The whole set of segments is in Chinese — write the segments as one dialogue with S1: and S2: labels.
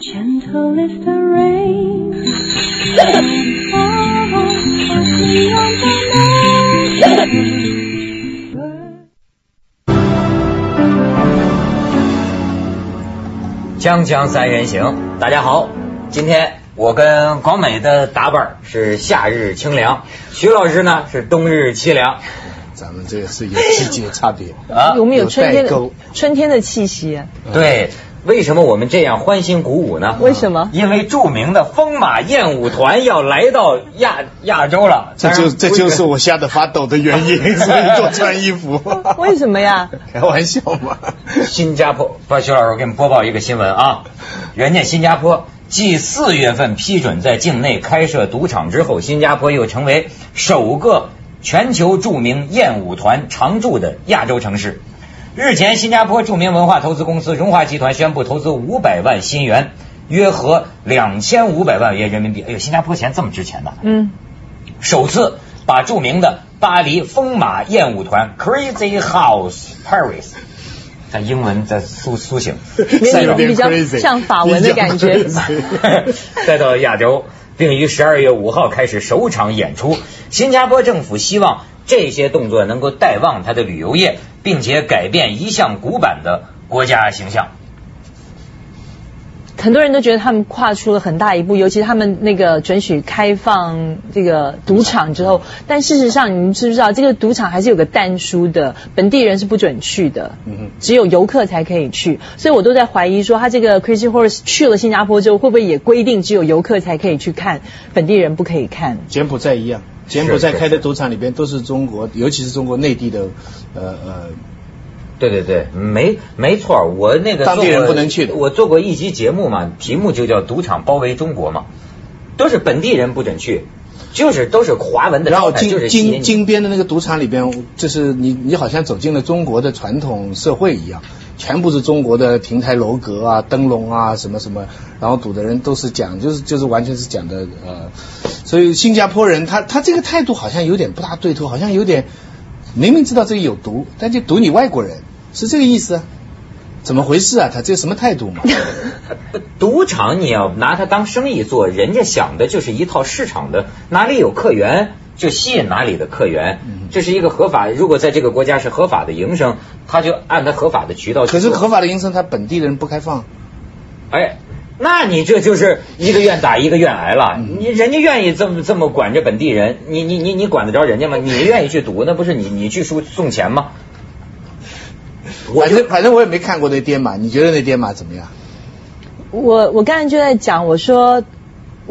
S1: Gentle is the rain.
S2: 锵锵三人行，大家好，今天我跟广美的打扮是夏日清凉，徐老师呢是冬日凄凉
S3: 咱们这个是有季节差别。
S2: 啊。
S4: 我们有春天的春天的气息。
S2: 对，为什么我们这样欢欣鼓舞呢？
S4: 为什么？
S2: 因为著名的风马燕舞团要来到亚亚洲了，
S3: 这就这就是我吓得发抖的原因，所以多穿衣服。
S4: 为什么呀？
S3: 开玩笑嘛。
S2: 新加坡，不，徐老师，给你们播报一个新闻啊，人家新加坡继四月份批准在境内开设赌场之后，新加坡又成为首个全球著名燕舞团常驻的亚洲城市。日前，新加坡著名文化投资公司荣华集团宣布投资五百万新元，约合两千五百万元人民币。哎呦，新加坡钱这么值钱呢？
S4: 嗯，
S2: 首次把著名的巴黎风马燕舞团 Crazy House Paris，在英文在苏苏醒，
S3: 是有点
S4: 比较
S3: crazy，
S4: 像法文的感觉
S2: 带 到亚洲，并于十二月五号开始首场演出。新加坡政府希望这些动作能够带旺它的旅游业，并且改变一向古板的国家形象。
S4: 很多人都觉得他们跨出了很大一步，尤其是他们那个准许开放这个赌场之后，但事实上，你们知不知道这个赌场还是有个淡书的，本地人是不准去的，
S3: 嗯
S4: 只有游客才可以去。所以我都在怀疑说，他这个 Crazy Horse 去了新加坡之后，会不会也规定只有游客才可以去看，本地人不可以看？
S3: 柬埔寨一样，柬埔寨开的赌场里边都是中国，尤其是中国内地的，呃呃，
S2: 对对对，没没错，我那个
S3: 当地人不能去的。
S2: 我做过一集节目嘛，题目就叫“赌场包围中国”嘛，都是本地人不准去，就是都是华文的
S3: 然后金金金边的那个赌场里边，就是你你好像走进了中国的传统社会一样，全部是中国的亭台楼阁啊、灯笼啊什么什么，然后赌的人都是讲，就是就是完全是讲的呃，所以新加坡人他他这个态度好像有点不大对头，好像有点明明知道这里有毒，但就赌你外国人，是这个意思？怎么回事啊？他这什么态度嘛？
S2: 赌场你要拿它当生意做，人家想的就是一套市场的，哪里有客源就吸引哪里的客源，
S3: 嗯
S2: 这是一个合法。如果在这个国家是合法的营生，他就按他合法的渠道去。
S3: 可是合法的营生，他本地的人不开放。
S2: 哎，那你这就是一个愿打一个愿挨了。
S3: 嗯
S2: 你人家愿意这么这么管着本地人，你你你你管得着人家吗？你愿意去赌，那不是你你去输送钱吗？我
S3: 反正反正我也没看过那颠马，你觉得那颠马怎么样？
S4: 我我刚才就在讲，我说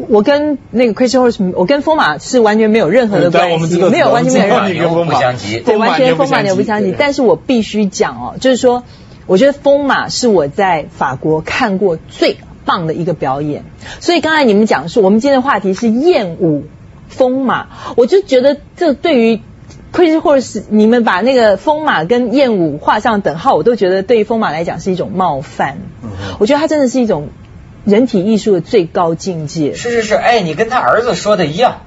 S4: 我跟那个 Crazy Horse，我跟风马是完全没有任何的关系，没有完全没有任何
S3: 我们知道
S2: 牛不相及。
S4: 对，完全风马牛不相及。但是我必须讲哦，就是说，我觉得风马是我在法国看过最棒的一个表演。所以刚才你们讲说，我们今天的话题是艳舞风马，我就觉得这对于 Crazy Horse，你们把那个风马跟艳舞画上等号，我都觉得对于风马来讲是一种冒犯。我觉得它真的是一种人体艺术的最高境界。
S2: 是是是，哎，你跟他儿子说的一样，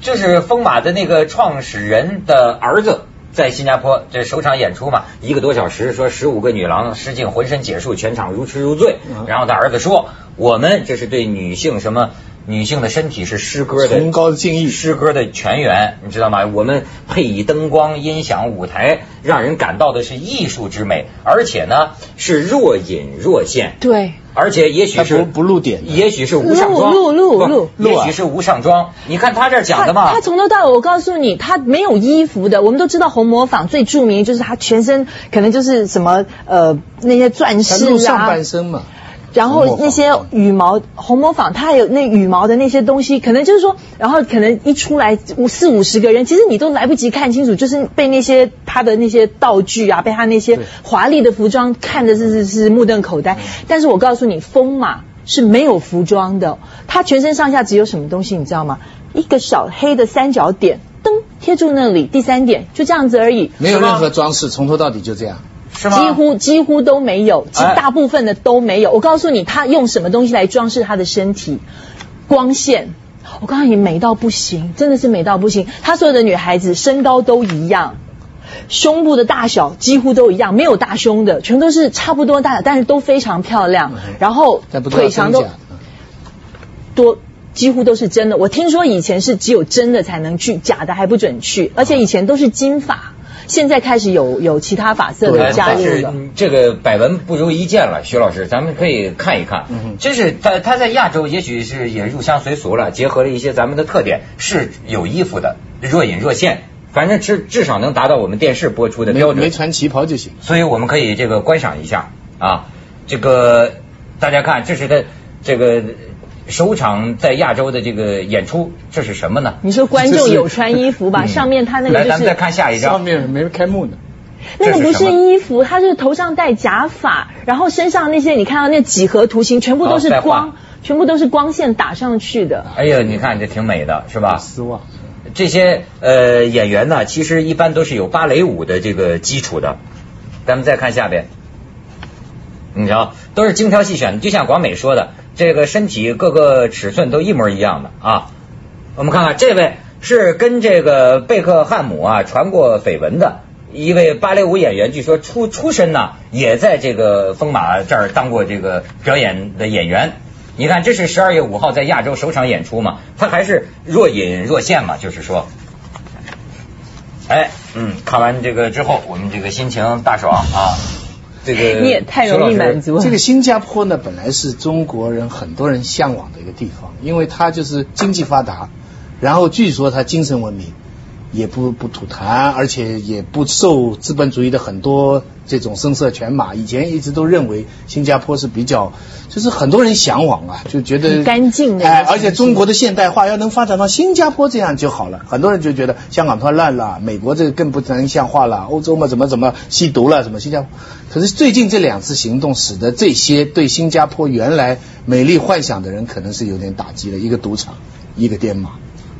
S2: 就是风马的那个创始人的儿子。在新加坡这首场演出嘛，一个多小时，说十五个女郎失禁，浑身解数，全场如痴如醉。然后他儿子说：“我们这是对女性什么女性的身体是诗歌的
S3: 崇高的敬意
S2: 诗歌的泉源，你知道吗？我们配以灯光、音响、舞台，让人感到的是艺术之美，而且呢是若隐若现。
S4: 对，
S2: 而且也许是
S3: 不不露点
S2: 也许是无上妆，
S4: 露露露露
S2: 也许是无上妆。你看他这儿讲的嘛
S4: 他他，从头到尾，我告诉你，他没有衣服的。我们都知道红模仿最著名就是他全身可能就是什么呃那些钻石啊
S3: 露上半，身嘛。
S4: 然后那些羽毛红模仿，他还有那羽毛的那些东西，可能就是说，然后可能一出来五四五十个人，其实你都来不及看清楚，就是被那些他的那些道具啊，被他那些
S3: 对
S4: 华丽的服装看的是是是目瞪口呆。但是我告诉你，风马是没有服装的，它全身上下只有什么东西，你知道吗？一个小黑的三角点，噔贴住那里，第三点就这样子而已。
S3: 没有任何装饰，从头到底就这样。
S2: 是吗？
S4: 几乎几乎都没有，大部分的都没有。我告诉你，他用什么东西来装饰他的身体？光线。我告诉你，美到不行，真的是美到不行。他所有的女孩子身高都一样，胸部的大小几乎都一样，没有大胸的，全都是差不多大小，但是都非常漂亮。然后腿长都多。几乎都是真的。我听说以前是只有真的才能去，假的还不准去，而且以前都是金发，现在开始有有其他法色的
S2: 呃但是
S4: 加入了。
S2: 嗯这个百闻不如一见了，徐老师，咱们可以看一看。
S3: 嗯
S2: 这是他他在亚洲也许是也入乡随俗了，结合了一些咱们的特点，是有衣服的，若隐若现，反正至至少能达到我们电视播出的标准。
S3: 没没穿旗袍就行。
S2: 所以我们可以这个观赏一下啊，这个大家看，这是他这个首场在亚洲的这个演出，这是什么呢？
S4: 你说观众有穿衣服吧？
S2: 嗯
S4: 上面他那个，就是
S2: 咱们再看下一张
S3: 上
S2: 张。
S3: 面没开幕呢。
S4: 那个不是衣服，他是头上戴假发，然后身上那些你看到那几何图形，全部都是光，全部都是光线打上去的。
S2: 哎呀，你看这挺美的，是吧？
S3: 丝袜。
S2: 这些呃演员呢，其实一般都是有芭蕾舞的这个基础的。咱们再看下边，你瞧，都是精挑细选的，就像广美说的，这个身体各个尺寸都一模一样的啊。我们看看这位是跟这个贝克汉姆啊传过绯闻的一位芭蕾舞演员，据说出出身呢也在这个风马这儿当过这个表演的演员。你看，这是十二月五号在亚洲首场演出嘛，他还是若隐若现嘛，就是说，哎，嗯，看完这个之后，我们这个心情大爽啊，这个
S4: 你也太容易满足了。
S3: 这个新加坡呢，本来是中国人很多人向往的一个地方，因为它就是经济发达，然后据说它精神文明，也不不吐痰，而且也不受资本主义的很多这种声色犬马。以前一直都认为新加坡是比较，就是很多人向往啊，就觉得
S4: 干净的
S3: 哎，而且中国的现代化要能发展到新加坡这样就好了。很多人就觉得香港太烂了，美国这个更不能像话了，欧洲嘛怎么怎么吸毒了，什么新加坡。可是最近这两次行动，使得这些对新加坡原来美丽幻想的人，可能是有点打击了。一个赌场，一个颠马。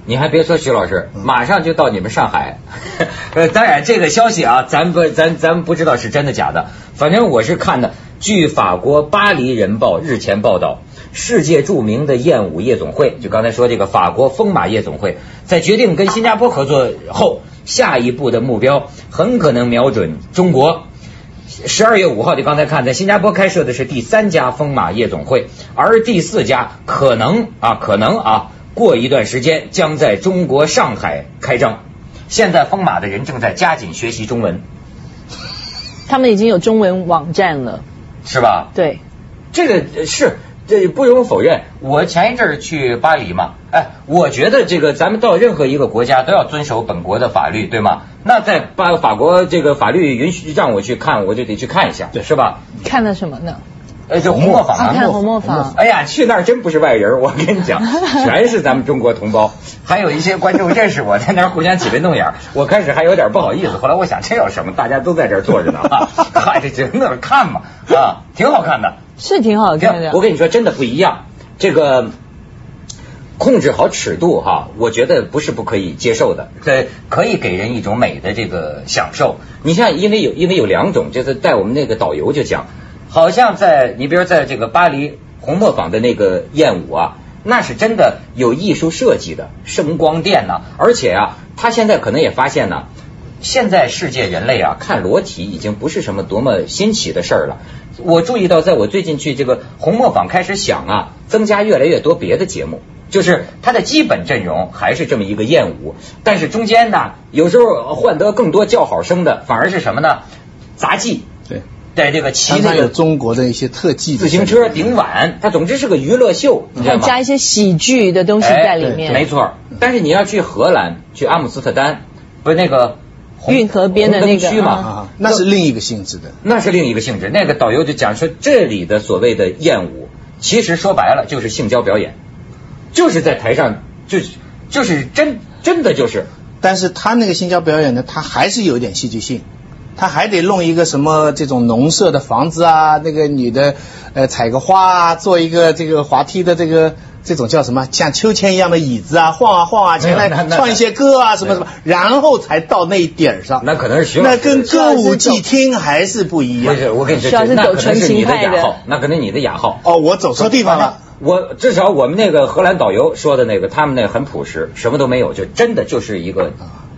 S2: 你还别说，徐老师，马上就到你们上海。呃，当然这个消息啊，咱不咱咱不知道是真的假的，反正我是看的。据法国《巴黎人报》日前报道，世界著名的艳舞夜总会，就刚才说这个法国疯马夜总会，在决定跟新加坡合作后，下一步的目标很可能瞄准中国。十二月五号，就刚才看，在新加坡开设的是第三家疯马夜总会，而第四家可能啊，可能啊，过一段时间将在中国上海开张。现在疯马的人正在加紧学习中文，
S4: 他们已经有中文网站了，
S2: 是吧？
S4: 对，
S2: 这个呃是这不容否认。我前一阵儿去巴黎嘛，哎，我觉得这个咱们到任何一个国家都要遵守本国的法律，对吗？那在巴法国这个法律允许让我去看，我就得去看一下，对，是吧？
S4: 看了什么呢？
S2: 呃，就红磨坊
S4: 红磨坊。
S2: 哎呀，去那儿真不是外人，我跟你讲，全是咱们中国同胞。还有一些观众认识我，在那儿互相挤眉弄眼儿。我开始还有点不好意思，后来我想这有什么？大家都在这儿坐着呢，啊，嗨，这就那儿看嘛，啊，挺好看的。
S4: 是挺好看的。
S2: 我跟你说，真的不一样。这个控制好尺度哈，我觉得不是不可以接受的，这可以给人一种美的这个享受。你像，因为有因为有两种，就是带我们那个导游就讲，好像在你比如在这个巴黎红磨坊的那个艳舞啊。那是真的有艺术设计的声光电呐、而且啊，他现在可能也发现呢、现在世界人类啊，看裸体已经不是什么多么新奇的事儿了。我注意到，在我最近去这个红磨坊开始想啊，增加越来越多别的节目，就是它的基本阵容还是这么一个艳舞，但是中间呢，有时候换得更多叫好声的，反而是什么呢？杂技，
S3: 对，
S2: 在这个骑那个
S3: 中国的一些特技
S2: 自行车顶碗，它总之是个娱乐秀，你知道吗？
S4: 还加一些喜剧的东西在里面。
S2: 哎没错。但是你要去荷兰，去阿姆斯特丹，不是那个
S4: 运河边的那个
S2: 区嘛？
S3: 啊，那是另一个性质的。
S2: 那是另一个性质。那个导游就讲说，这里的所谓的艳舞，其实说白了就是性交表演，就是在台上，就是就是真真的就是
S3: 但是他那个性交表演呢，他还是有点戏剧性，他还得弄一个什么这种农舍的房子啊，那个女的呃采个花啊，做一个这个滑梯的这个这种叫什么，像秋千一样的椅子啊，晃啊晃啊，前来 唱一些歌啊，什么什么，然后才到那一点上。
S2: 那可能是徐老师
S3: 那跟歌舞伎厅还是不一样
S2: 不。是我跟你说，那可能是你的雅号，那可能你的雅号。
S3: 哦，我走错地方了。
S2: 我至少我们那个荷兰导游说的那个，他们那很朴实，什么都没有，就真的就是一个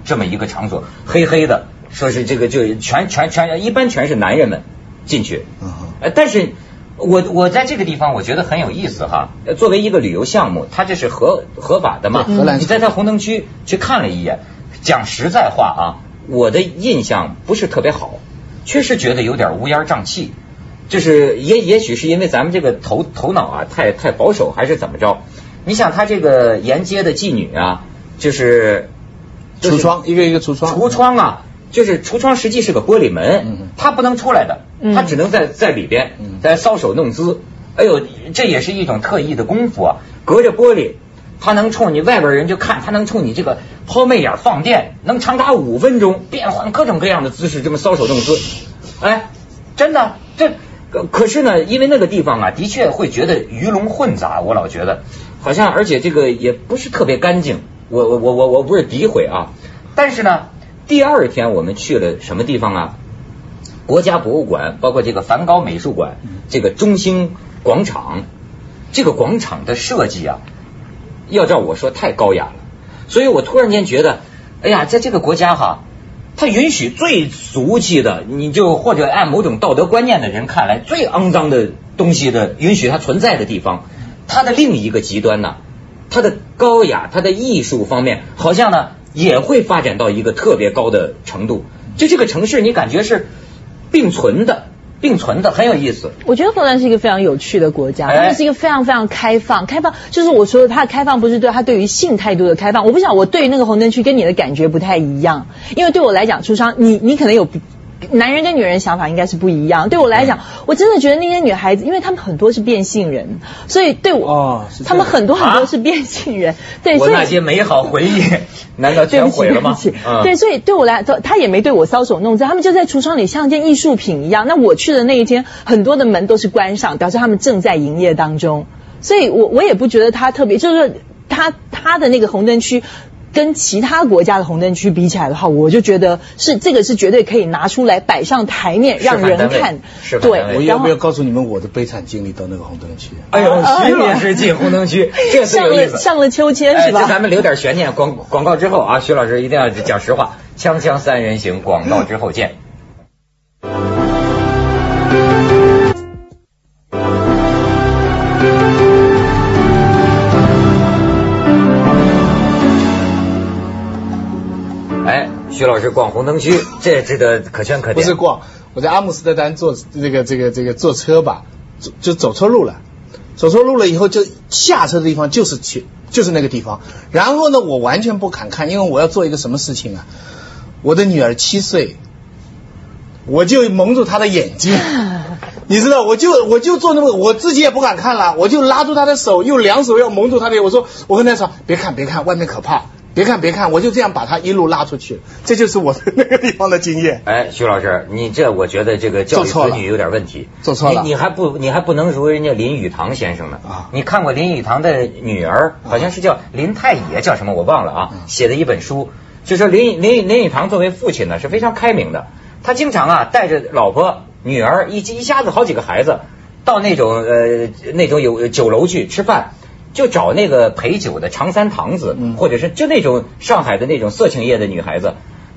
S2: 这么一个场所，黑黑的，说是这个就全全全一般全是男人们进去，
S3: 嗯哼
S2: 呃，但是我我在这个地方我觉得很有意思哈。呃作为一个旅游项目，它这是合合法的嘛？
S3: 荷兰
S2: 你在它红灯区去看了一眼，讲实在话啊，我的印象不是特别好，确实觉得有点乌烟瘴气。就是也也许是因为咱们这个头头脑啊太太保守，还是怎么着？你想他这个沿街的妓女啊，就是就是
S3: 橱窗一个一个橱窗，
S2: 橱窗啊，就是橱窗实际是个玻璃
S3: 嗯
S2: 门，它不能出来的，
S4: 嗯
S2: 它只能在在里边
S3: 嗯
S2: 在搔首弄姿。哎呦，这也是一种特异的功夫啊！隔着玻璃，它能冲你外边人就看，它能冲你这个抛媚眼放电，能长达五分钟，变换各种各样的姿势，这么搔首弄姿。哎，真的，这可可是呢，因为那个地方啊，的确会觉得鱼龙混杂，我老觉得好像，而且这个也不是特别干净。我我我我我不是诋毁啊，但是呢，第二天我们去了什么地方啊？国家博物馆，包括这个梵高美术馆，这个中心广场，这个广场的设计啊，要照我说太高雅了，所以我突然间觉得，哎呀，在这个国家哈，它允许最俗气的，你就或者按某种道德观念的人看来最肮脏的东西的允许它存在的地方，它的另一个极端呢，它的高雅，它的艺术方面，好像呢也会发展到一个特别高的程度。就这个城市，你感觉是并存的，并存的，很有意思。
S4: 我觉得荷兰是一个非常有趣的国家，
S2: 哎
S4: 他们是一个非常非常开放，开放就是我说的，它的开放不是对它对于性态度的开放。我不想我对于那个红灯区跟你的感觉不太一样，因为对我来讲，出商你你可能有不。男人跟女人想法应该是不一样。对我来讲，我真的觉得那些女孩子，因为她们很多是变性人，所以对我，
S3: 哦是这样
S4: 她们很多很
S2: 啊
S4: 多是变性人。对，
S2: 我
S4: 所以
S2: 那些美好回忆，难道全毁了吗？
S4: 对所以对我来说，他也没对我搔首弄姿，他们就在橱窗里像件艺术品一样。那我去的那一天，很多的门都是关上，表示他们正在营业当中。所以我我也不觉得他特别，就是说他他的那个红灯区。跟其他国家的红灯区比起来的话，我就觉得是这个是绝对可以拿出来摆上台面让人看。
S2: 是吧
S4: 对，
S3: 我要不要告诉你们我的悲惨经历到那个红灯区？
S2: 哎呦，
S4: 啊
S2: 徐老师进红灯区，这次
S4: 上
S2: 有意思。
S4: 了上了秋千
S2: 哎，
S4: 是吧？
S2: 这咱们留点悬念，广广告之后啊，徐老师一定要讲实话。锵锵三人行，广告之后见。徐老师逛红灯区，这值得可圈可点。
S3: 不是逛，我在阿姆斯特丹坐这个这个这个坐车吧，走就走错路了，走错路了以后就下车的地方就是去就是那个地方，然后呢我完全不敢看，因为我要做一个什么事情啊？我的女儿七岁，我就蒙住她的眼睛。你知道，我就我就做那么，我自己也不敢看了，我就拉住她的手，用两手要蒙住她的眼。我说，我跟她说，别看别看，外面可怕，别看别看，我就这样把他一路拉出去。这就是我的那个地方的经验。
S2: 哎，徐老师，你这我觉得这个教育子女有点问题。
S3: 做错了
S2: 你你还不你还不能如人家林语堂先生呢
S3: 啊
S2: 你看过林语堂的女儿，好像是叫林太野，叫什么我忘了啊，写的一本书，就说林林林语堂作为父亲呢是非常开明的，他经常啊带着老婆、女儿一一下子好几个孩子到那种呃那种有酒楼去吃饭。就找那个陪酒的长三堂子，
S3: 嗯
S2: 或者是就那种上海的那种色情业的女孩子，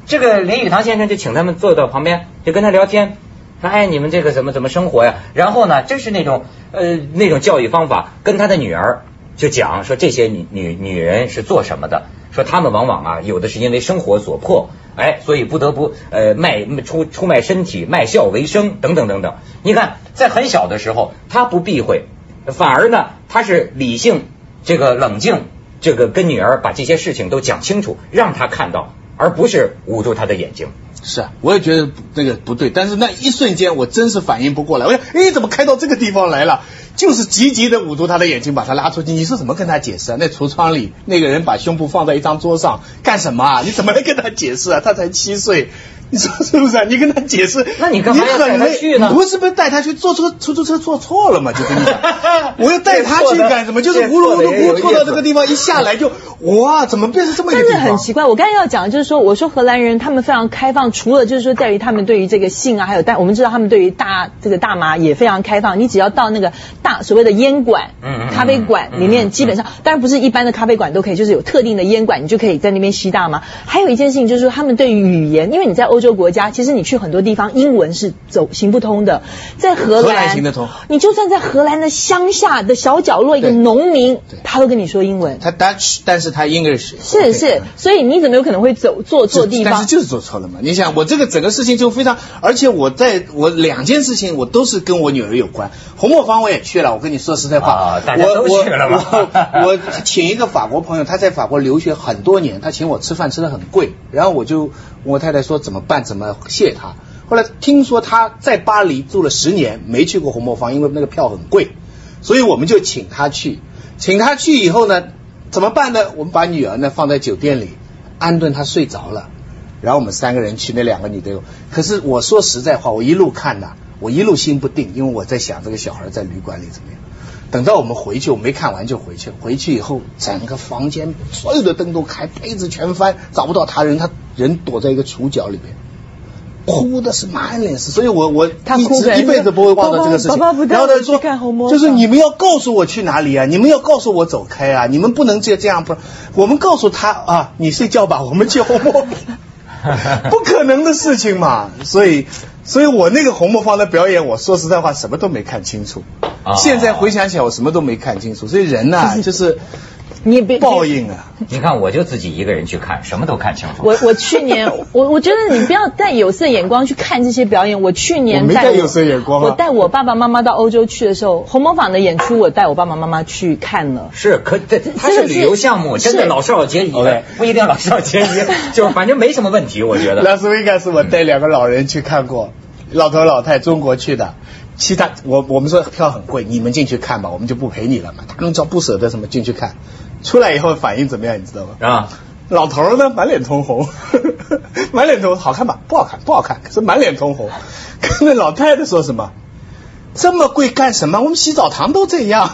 S2: 这个林语堂先生就请他们坐到旁边，就跟他聊天，说哎你们这个怎么怎么生活呀？然后呢，真是那种呃那种教育方法，跟他的女儿就讲说这些女女女人是做什么的，说她们往往啊有的是因为生活所迫，哎，所以不得不呃卖出出卖身体卖笑为生等等等等。你看在很小的时候，他不避讳，反而呢他是理性这个冷静。这个跟女儿把这些事情都讲清楚，让她看到，而不是捂住她的眼睛。
S3: 是啊，我也觉得那个不对，但是那一瞬间我真是反应不过来，我想，哎，怎么开到这个地方来了？就是急急的捂住他的眼睛，把他拉出去。你是怎么跟他解释啊？那橱窗里那个人把胸部放在一张桌上干什么啊？你怎么来跟他解释啊？他才七岁，你说是不是啊？你跟他解释，
S2: 那你干嘛要带他去呢
S3: 不是不是带他去坐车出租车坐错了嘛？就跟你讲，我要带他去干什么？就是糊里糊涂糊错到这个地方，一下来就哇，怎么变成这么一个
S4: 真
S3: 地方？
S4: 的很奇怪。我刚才要讲的就是说，我说荷兰人他们非常开放，除了就是说在于他们对于这个性啊，还有但我们知道他们对于大这个大麻也非常开放。你只要到那个大所谓的烟馆、咖啡馆里面，基本上当然不是一般的咖啡馆都可以，就是有特定的烟馆，你就可以在那边吸大麻。还有一件事情就是说，他们对于语言，因为你在欧欧洲国家，其实你去很多地方，英文是走行不通的。在荷兰，
S3: 荷兰行得通
S4: 你就算在荷兰的乡下的小角落，一个农民，他都跟你说英文。
S3: 他 Dutch，但是他 English
S4: 是是，所以你怎么有可能会走做错地方？
S3: 但是就是做错了嘛。你想，我这个整个事情就非常，而且我在我两件事情我都是跟我女儿有关。红磨坊我也去了，我跟你说实在话，
S2: 啊大家都
S3: 我
S2: 去了吧
S3: 我 我请一个法国朋友，他在法国留学很多年，他请我吃饭吃的很贵，然后我就问我太太说怎么办，怎么谢他。后来听说他在巴黎住了十年，没去过红磨坊，因为那个票很贵，所以我们就请他去。请他去以后呢，怎么办呢？我们把女儿呢放在酒店里，安顿她睡着了，然后我们三个人去，那两个女的。可是我说实在话，我一路看呐，我一路心不定，因为我在想这个小孩在旅馆里怎么样。等到我们回去，我没看完就回去。回去以后，整个房间所有的灯都开，被子全翻，找不到他人，他人躲在一个橱角里面。哭的是满脸是，所以我我一
S4: 他哭给人
S3: 直一辈子不会忘掉这个事情。然后他说就是你们要告诉我去哪里啊？你们要告诉我走开啊！你们不能这这样不，我们告诉他啊，你睡觉吧，我们去红磨，不可能的事情嘛。所以，所以我那个红磨坊的表演，我说实在话，什么都没看清楚。
S2: 啊
S3: 现在回想起来，我什么都没看清楚。所以人呐、就是
S4: 你也别
S3: 报应啊。
S2: 你看，我就自己一个人去看，什么都看清楚。
S4: 我我去年 我我觉得你不要带有色眼光去看这些表演。我去年带
S3: 我没带有色眼光啊
S4: 我带我爸爸妈妈到欧洲去的时候，红磨坊的演出我带我爸爸妈妈去看了。
S2: 是，可这它是旅游项目，真的
S4: 是
S2: 老少皆宜
S3: OK，
S2: 不一定老少皆宜，就是反正没什么问题，我觉得。
S3: 拉斯维加斯我带两个老人去看过，老头老太中国去的，其他我我们说票很贵，你们进去看吧，我们就不陪你了嘛。他们叫不舍得什么进去看，出来以后反应怎么样，你知道吗？
S2: 啊，
S3: 老头儿呢满脸通红，满脸通红，好看吧？不好看，不好看，可是满脸通红。跟那老太太说什么？这么贵干什么？我们洗澡堂都这样。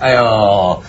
S2: 哎呦，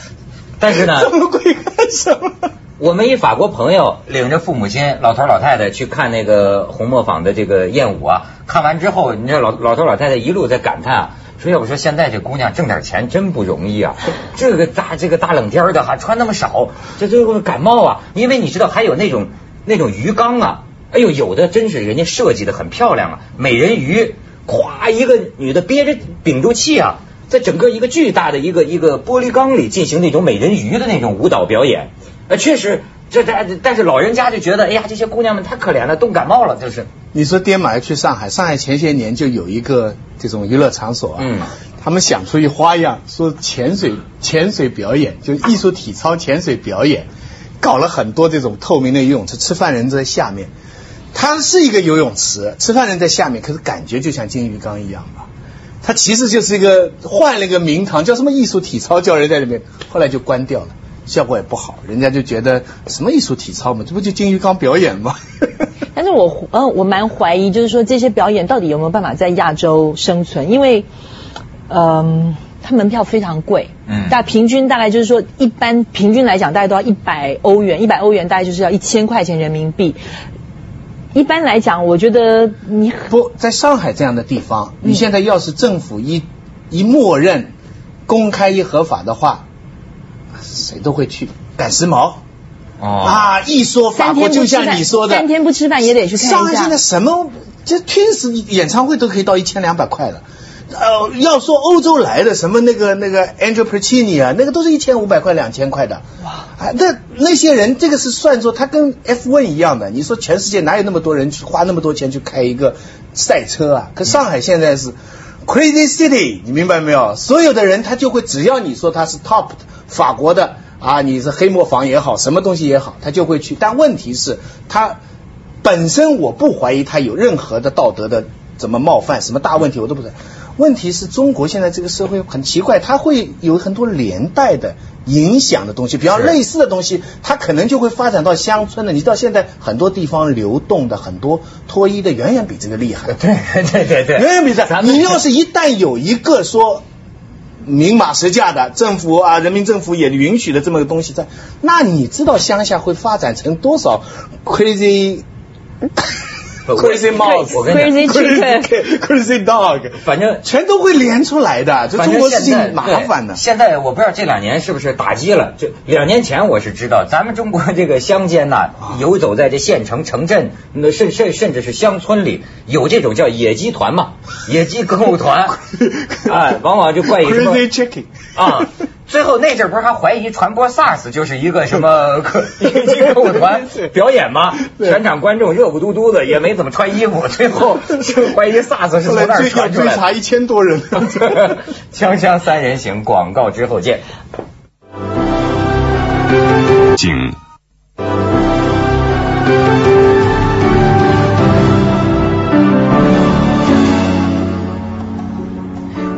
S2: 但是呢，
S3: 这么贵干什么？
S2: 我们一法国朋友领着父母亲老头老太太去看那个红磨坊的这个艳舞啊，看完之后，你知道老老头老太太一路在感叹啊，说要不说现在这姑娘挣点钱真不容易啊，这个大这个大冷天的还穿那么少，这最后感冒啊，因为你知道还有那种那种鱼缸啊，哎呦有的真是人家设计的很漂亮啊，美人鱼，咵一个女的憋着屏住气啊。在整个一个巨大的一个一个玻璃缸里进行那种美人鱼的那种舞蹈表演，呃，确实，这但但是老人家就觉得，哎呀，这些姑娘们太可怜了，冻感冒了，就是。
S3: 你说爹妈要去上海，上海前些年就有一个这种娱乐场所啊，
S2: 嗯
S3: 他们想出一花样，说潜水潜水表演，就艺术体操潜水表演，搞了很多这种透明的游泳池，吃饭人在下面，它是一个游泳池，吃饭人在下面，可是感觉就像金鱼缸一样吧。它其实就是一个换了一个名堂，叫什么艺术体操，叫人在里面，后来就关掉了，效果也不好，人家就觉得什么艺术体操嘛，这不就金鱼缸表演吗？
S4: 但是我呃我蛮怀疑，就是说这些表演到底有没有办法在亚洲生存？因为，嗯、它门票非常贵，
S2: 嗯
S4: 大平均大概就是说，一般平均来讲，大概都要一百欧元，一百欧元大概就是要一千块钱人民币。一般来讲，我觉得你
S3: 不，在上海这样的地方，你现在要是政府一一默认公开一合法的话，谁都会去赶时髦
S2: 哦，
S3: 啊！一说法国，就像你说的，
S4: 三天不吃饭也得去看一下
S3: 上海现在。什么，就 Twins 演唱会都可以到一千两百块了。呃，要说欧洲来的什么那个那个 Angel Percini 啊，那个都是一千五百块、两千块的。哇！啊，那那些人，这个是算作他跟 F1 一样的。你说全世界哪有那么多人去花那么多钱去开一个赛车啊？可上海现在是 Crazy City，你明白没有？所有的人他就会，只要你说他是 top 法国的啊，你是黑磨坊也好，什么东西也好，他就会去。但问题是，他本身我不怀疑他有任何的道德的怎么冒犯，什么大问题我都不是。问题是中国现在这个社会很奇怪，他会有很多连带的影响的东西，比
S2: 较
S3: 类似的东西，它可能就会发展到乡村的。你知道现在很多地方流动的很多脱衣的远远比这个厉害。
S2: 对对对对，
S3: 远远比这你要是一旦有一个说明码实价的政府啊，人民政府也允许的这么个东西在，那你知道乡下会发展成多少 crazy Crazy Mouse，
S2: 我跟你讲
S4: ，Crazy Chicken
S3: Crazy Dog，
S2: 反正
S3: 全都会连出来的。这
S2: 反
S3: 中国事麻烦的。
S2: 现在我不知道这两年是不是打击了，就两年前我是知道，咱们中国这个乡间呐、
S3: 啊
S2: 游走在这县城、城镇，那甚甚甚至是乡村里，有这种叫野鸡团嘛，野鸡歌舞团，哎，往往就怪异什么
S3: Crazy Chicken
S2: 啊。最后那阵不是还怀疑传播 SARS 就是一个什么 歌舞团表演吗？全场观众热乎嘟嘟的，也没怎么穿衣服，最后 就怀疑 SARS 是从那儿传出来的。
S3: 追查一千多人。
S2: 锵锵三人行，广告之后见。
S5: 景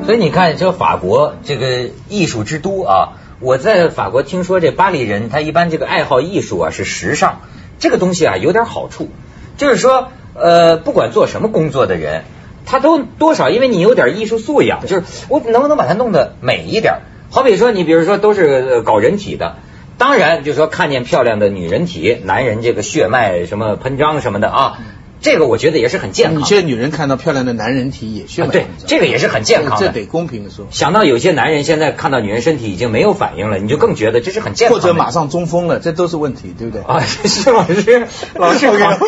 S2: 所以你看，这法国这个艺术之都啊，我在法国听说这巴黎人他一般这个爱好艺术啊是时尚，这个东西啊有点好处，就是说呃不管做什么工作的人，他都多少因为你有点艺术素养，就是我能不能把它弄得美一点？好比说你比如说都是搞人体的。当然，就说看见漂亮的女人体，男人这个血脉什么喷张什么的啊，这个我觉得也是很健康的。
S3: 你现在女人看到漂亮的男人体也血
S2: 啊对这个也是很健康的
S3: 这得公平的说。
S2: 想到有些男人现在看到女人身体已经没有反应了，你就更觉得这是很健康的。
S3: 或者马上中风了，这都是问题，对不对？
S2: 啊，是老师，老师好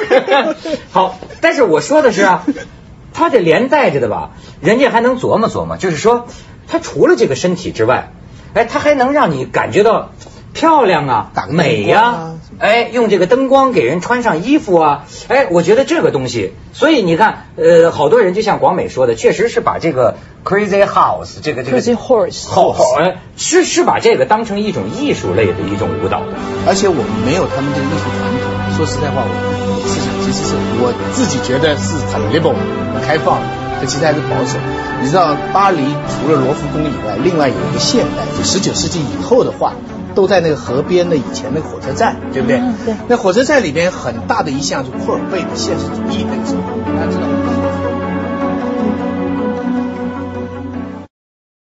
S2: 好，但是我说的是啊，他这连带着的吧，人家还能琢磨琢磨，就是说，他除了这个身体之外，哎，他还能让你感觉到漂亮啊美呀、哎，用这个灯光给人穿上衣服啊，哎，我觉得这个东西，所以你看，呃，好多人就像广美说的，确实是把这个 Crazy House 这个这个
S4: Crazy Horse
S2: 好好哎，是是把这个当成一种艺术类的一种舞蹈的。
S3: 而且我们没有他们这个艺术传统。说实在话，我思想其实是我自己觉得是很 liberal 很开放，可其实还是保守。你知道巴黎除了罗浮宫以外，另外有一个现代，就十九世纪以后的画，都在那个河边的以前那个火车站，对不对？
S4: 嗯对
S3: 那火车站里边很大的一项就库尔贝的现实主义那个时候，大家知道吗？